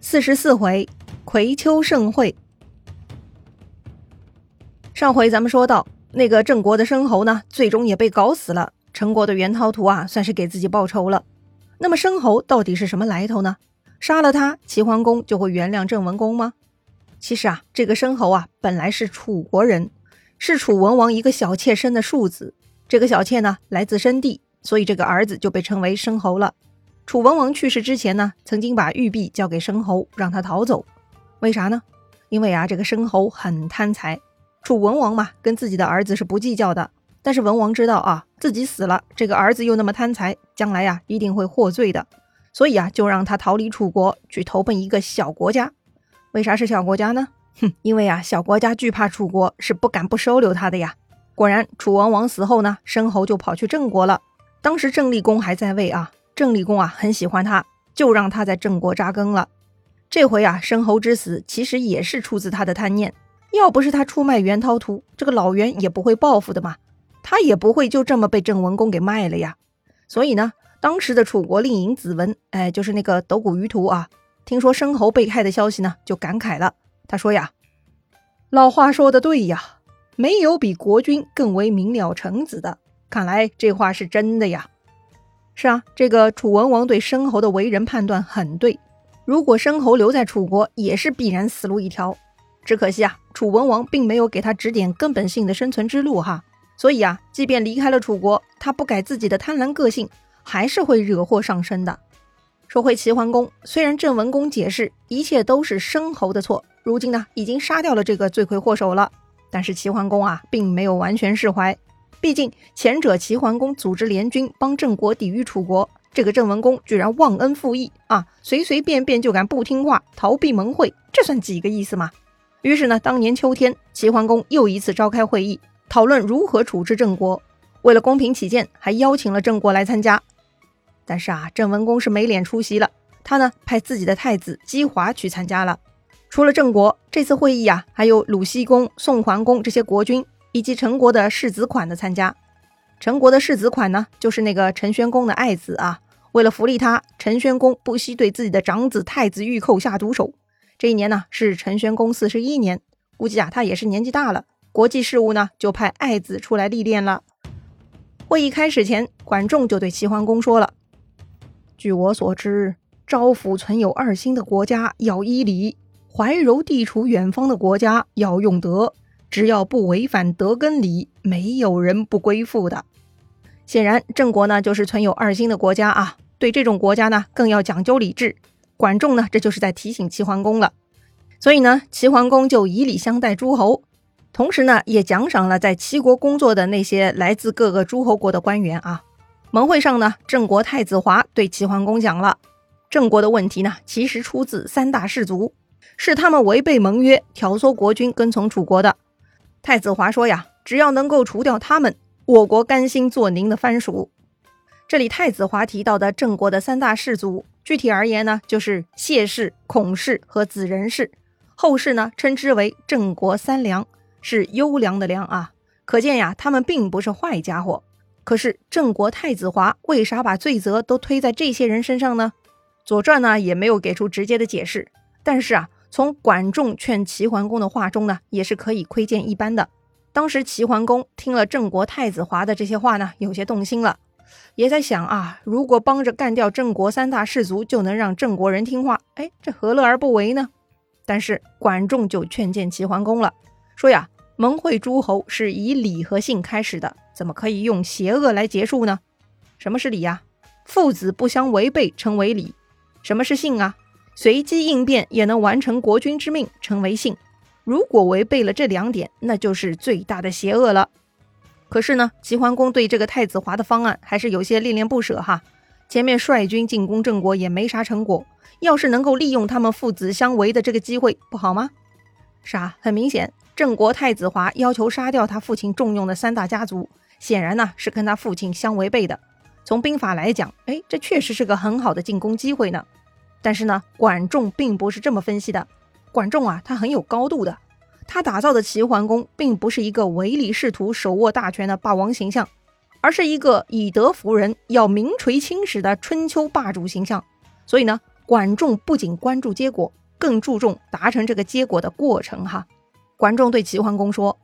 四十四回，葵丘盛会。上回咱们说到，那个郑国的申侯呢，最终也被搞死了。陈国的袁涛图啊，算是给自己报仇了。那么申侯到底是什么来头呢？杀了他，齐桓公就会原谅郑文公吗？其实啊，这个申侯啊，本来是楚国人，是楚文王一个小妾生的庶子。这个小妾呢，来自申地，所以这个儿子就被称为申侯了。楚文王去世之前呢，曾经把玉璧交给申侯，让他逃走。为啥呢？因为啊，这个申侯很贪财。楚文王嘛，跟自己的儿子是不计较的。但是文王知道啊，自己死了，这个儿子又那么贪财，将来呀一定会获罪的。所以啊，就让他逃离楚国，去投奔一个小国家。为啥是小国家呢？哼，因为啊，小国家惧怕楚国，是不敢不收留他的呀。果然，楚文王死后呢，申侯就跑去郑国了。当时郑立公还在位啊。郑立公啊，很喜欢他，就让他在郑国扎根了。这回啊，申侯之死其实也是出自他的贪念。要不是他出卖袁涛图，这个老袁也不会报复的嘛，他也不会就这么被郑文公给卖了呀。所以呢，当时的楚国令尹子文，哎，就是那个斗谷于图啊，听说申侯被害的消息呢，就感慨了。他说呀：“老话说的对呀，没有比国君更为明了臣子的。看来这话是真的呀。”是啊，这个楚文王对申侯的为人判断很对。如果申侯留在楚国，也是必然死路一条。只可惜啊，楚文王并没有给他指点根本性的生存之路哈。所以啊，即便离开了楚国，他不改自己的贪婪个性，还是会惹祸上身的。说回齐桓公，虽然郑文公解释一切都是申侯的错，如今呢已经杀掉了这个罪魁祸首了，但是齐桓公啊，并没有完全释怀。毕竟前者齐桓公组织联军帮郑国抵御楚国，这个郑文公居然忘恩负义啊，随随便便就敢不听话逃避盟会，这算几个意思嘛？于是呢，当年秋天，齐桓公又一次召开会议，讨论如何处置郑国。为了公平起见，还邀请了郑国来参加。但是啊，郑文公是没脸出席了，他呢派自己的太子姬华去参加了。除了郑国，这次会议啊，还有鲁僖公、宋桓公这些国君。以及陈国的世子款的参加，陈国的世子款呢，就是那个陈宣公的爱子啊。为了扶立他，陈宣公不惜对自己的长子太子玉寇下毒手。这一年呢，是陈宣公四十一年，估计啊，他也是年纪大了。国际事务呢，就派爱子出来历练了。会议开始前，管仲就对齐桓公说了：“据我所知，招抚存有二心的国家要依礼，怀柔地处远方的国家要用德。”只要不违反德跟礼，没有人不归附的。显然，郑国呢就是存有二心的国家啊，对这种国家呢更要讲究礼制。管仲呢，这就是在提醒齐桓公了。所以呢，齐桓公就以礼相待诸侯，同时呢，也奖赏了在齐国工作的那些来自各个诸侯国的官员啊。盟会上呢，郑国太子华对齐桓公讲了，郑国的问题呢，其实出自三大氏族，是他们违背盟约，挑唆国君跟从楚国的。太子华说呀：“只要能够除掉他们，我国甘心做您的藩属。”这里太子华提到的郑国的三大氏族，具体而言呢，就是谢氏、孔氏和子仁氏。后世呢称之为郑国三良，是优良的良啊。可见呀，他们并不是坏家伙。可是郑国太子华为啥把罪责都推在这些人身上呢？《左传》呢也没有给出直接的解释。但是啊。从管仲劝齐桓公的话中呢，也是可以窥见一斑的。当时齐桓公听了郑国太子华的这些话呢，有些动心了，也在想啊，如果帮着干掉郑国三大氏族，就能让郑国人听话，哎，这何乐而不为呢？但是管仲就劝谏齐桓公了，说呀，盟会诸侯是以礼和信开始的，怎么可以用邪恶来结束呢？什么是礼呀？父子不相违背称为礼。什么是信啊？随机应变也能完成国君之命，称为信。如果违背了这两点，那就是最大的邪恶了。可是呢，齐桓公对这个太子华的方案还是有些恋恋不舍哈。前面率军进攻郑国也没啥成果，要是能够利用他们父子相违的这个机会，不好吗？是啊，很明显，郑国太子华要求杀掉他父亲重用的三大家族，显然呢是跟他父亲相违背的。从兵法来讲，哎，这确实是个很好的进攻机会呢。但是呢，管仲并不是这么分析的。管仲啊，他很有高度的。他打造的齐桓公，并不是一个唯利是图、手握大权的霸王形象，而是一个以德服人、要名垂青史的春秋霸主形象。所以呢，管仲不仅关注结果，更注重达成这个结果的过程。哈，管仲对齐桓公说：“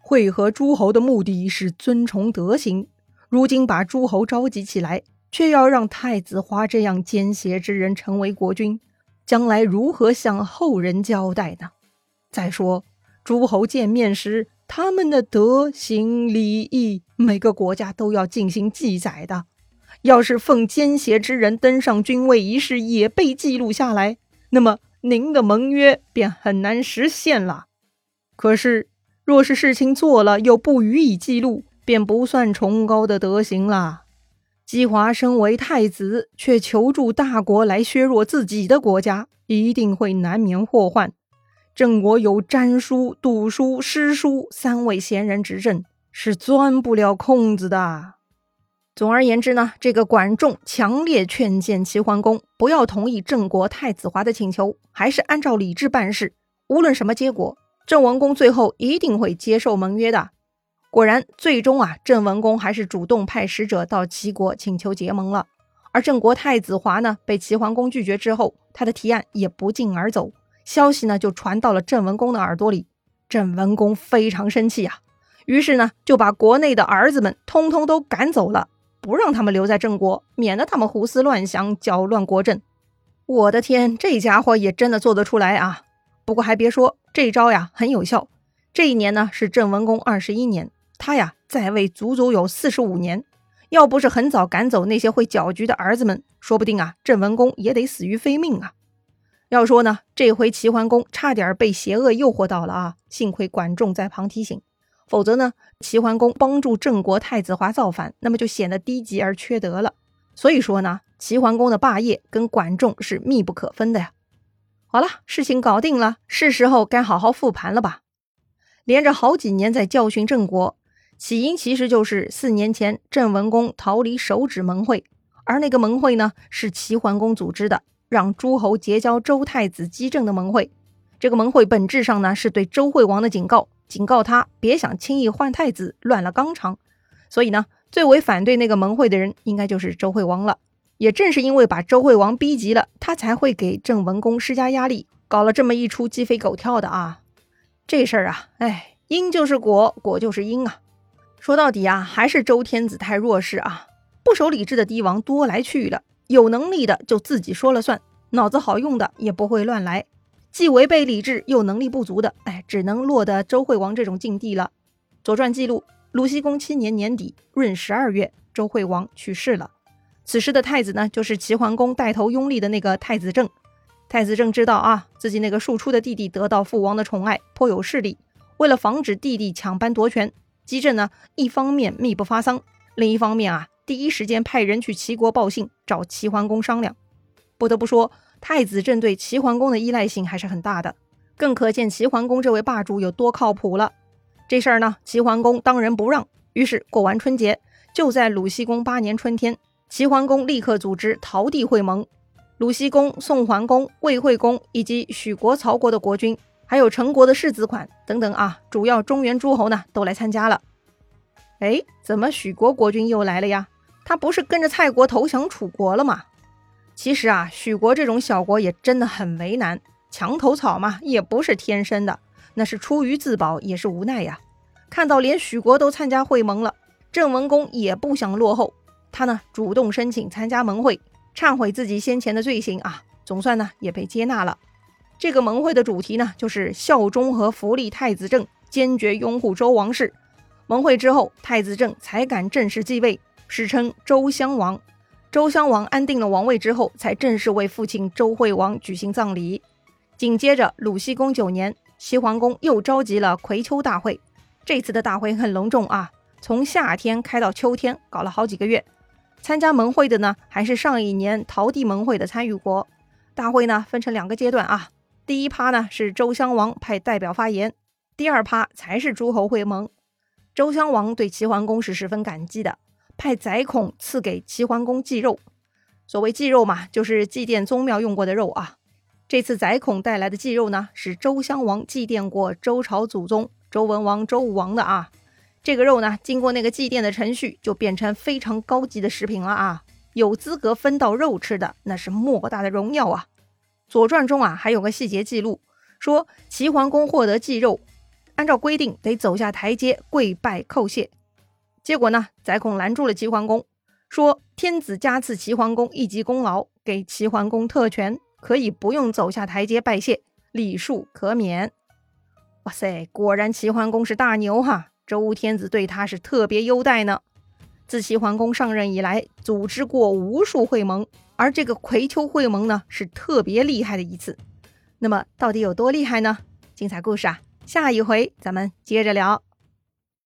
会合诸侯的目的是尊崇德行，如今把诸侯召集起来，却要让太子华这样奸邪之人成为国君，将来如何向后人交代呢？再说，诸侯见面时，他们的德行礼义，每个国家都要进行记载的。”要是奉奸邪之人登上君位一事也被记录下来，那么您的盟约便很难实现了。可是，若是事情做了又不予以记录，便不算崇高的德行了。姬华身为太子，却求助大国来削弱自己的国家，一定会难免祸患。郑国有詹叔、杜叔、师叔三位贤人执政，是钻不了空子的。总而言之呢，这个管仲强烈劝谏齐桓公不要同意郑国太子华的请求，还是按照礼制办事。无论什么结果，郑文公最后一定会接受盟约的。果然，最终啊，郑文公还是主动派使者到齐国请求结盟了。而郑国太子华呢，被齐桓公拒绝之后，他的提案也不胫而走，消息呢就传到了郑文公的耳朵里。郑文公非常生气啊，于是呢就把国内的儿子们通通都赶走了。不让他们留在郑国，免得他们胡思乱想，搅乱国政。我的天，这家伙也真的做得出来啊！不过还别说，这招呀很有效。这一年呢是郑文公二十一年，他呀在位足足有四十五年。要不是很早赶走那些会搅局的儿子们，说不定啊郑文公也得死于非命啊。要说呢，这回齐桓公差点被邪恶诱惑到了啊，幸亏管仲在旁提醒。否则呢，齐桓公帮助郑国太子华造反，那么就显得低级而缺德了。所以说呢，齐桓公的霸业跟管仲是密不可分的呀。好了，事情搞定了，是时候该好好复盘了吧？连着好几年在教训郑国，起因其实就是四年前郑文公逃离手指盟会，而那个盟会呢，是齐桓公组织的，让诸侯结交周太子姬政的盟会。这个盟会本质上呢，是对周惠王的警告。警告他别想轻易换太子，乱了纲常。所以呢，最为反对那个盟会的人，应该就是周惠王了。也正是因为把周惠王逼急了，他才会给郑文公施加压力，搞了这么一出鸡飞狗跳的啊。这事儿啊，哎，因就是果，果就是因啊。说到底啊，还是周天子太弱势啊。不守礼制的帝王多来去了，有能力的就自己说了算，脑子好用的也不会乱来。既违背礼制又能力不足的，哎，只能落得周惠王这种境地了。《左传》记录，鲁僖公七年年底闰十二月，周惠王去世了。此时的太子呢，就是齐桓公带头拥立的那个太子正。太子正知道啊，自己那个庶出的弟弟得到父王的宠爱，颇有势力。为了防止弟弟抢班夺权，姬正呢，一方面密不发丧，另一方面啊，第一时间派人去齐国报信，找齐桓公商量。不得不说。太子正对齐桓公的依赖性还是很大的，更可见齐桓公这位霸主有多靠谱了。这事儿呢，齐桓公当仁不让。于是过完春节，就在鲁僖公八年春天，齐桓公立刻组织陶地会盟，鲁僖公、宋桓公、魏惠公以及许国、曹国的国君，还有陈国的世子款等等啊，主要中原诸侯呢都来参加了。哎，怎么许国国君又来了呀？他不是跟着蔡国投降楚国了吗？其实啊，许国这种小国也真的很为难，墙头草嘛，也不是天生的，那是出于自保，也是无奈呀。看到连许国都参加会盟了，郑文公也不想落后，他呢主动申请参加盟会，忏悔自己先前的罪行啊，总算呢也被接纳了。这个盟会的主题呢，就是效忠和扶立太子正，坚决拥护周王室。盟会之后，太子正才敢正式继位，史称周襄王。周襄王安定了王位之后，才正式为父亲周惠王举行葬礼。紧接着，鲁僖公九年，齐桓公又召集了葵丘大会。这次的大会很隆重啊，从夏天开到秋天，搞了好几个月。参加盟会的呢，还是上一年陶地盟会的参与国。大会呢分成两个阶段啊，第一趴呢是周襄王派代表发言，第二趴才是诸侯会盟。周襄王对齐桓公是十分感激的。派宰孔赐给齐桓公祭肉，所谓祭肉嘛，就是祭奠宗庙用过的肉啊。这次宰孔带来的祭肉呢，是周襄王祭奠过周朝祖宗周文王、周武王的啊。这个肉呢，经过那个祭奠的程序，就变成非常高级的食品了啊。有资格分到肉吃的，那是莫大的荣耀啊！《左传》中啊还有个细节记录，说齐桓公获得祭肉，按照规定得走下台阶跪拜叩谢。结果呢，宰孔拦住了齐桓公，说天子加赐齐桓公一级功劳，给齐桓公特权，可以不用走下台阶拜谢，礼数可免。哇塞，果然齐桓公是大牛哈！周天子对他是特别优待呢。自齐桓公上任以来，组织过无数会盟，而这个葵丘会盟呢，是特别厉害的一次。那么，到底有多厉害呢？精彩故事啊，下一回咱们接着聊。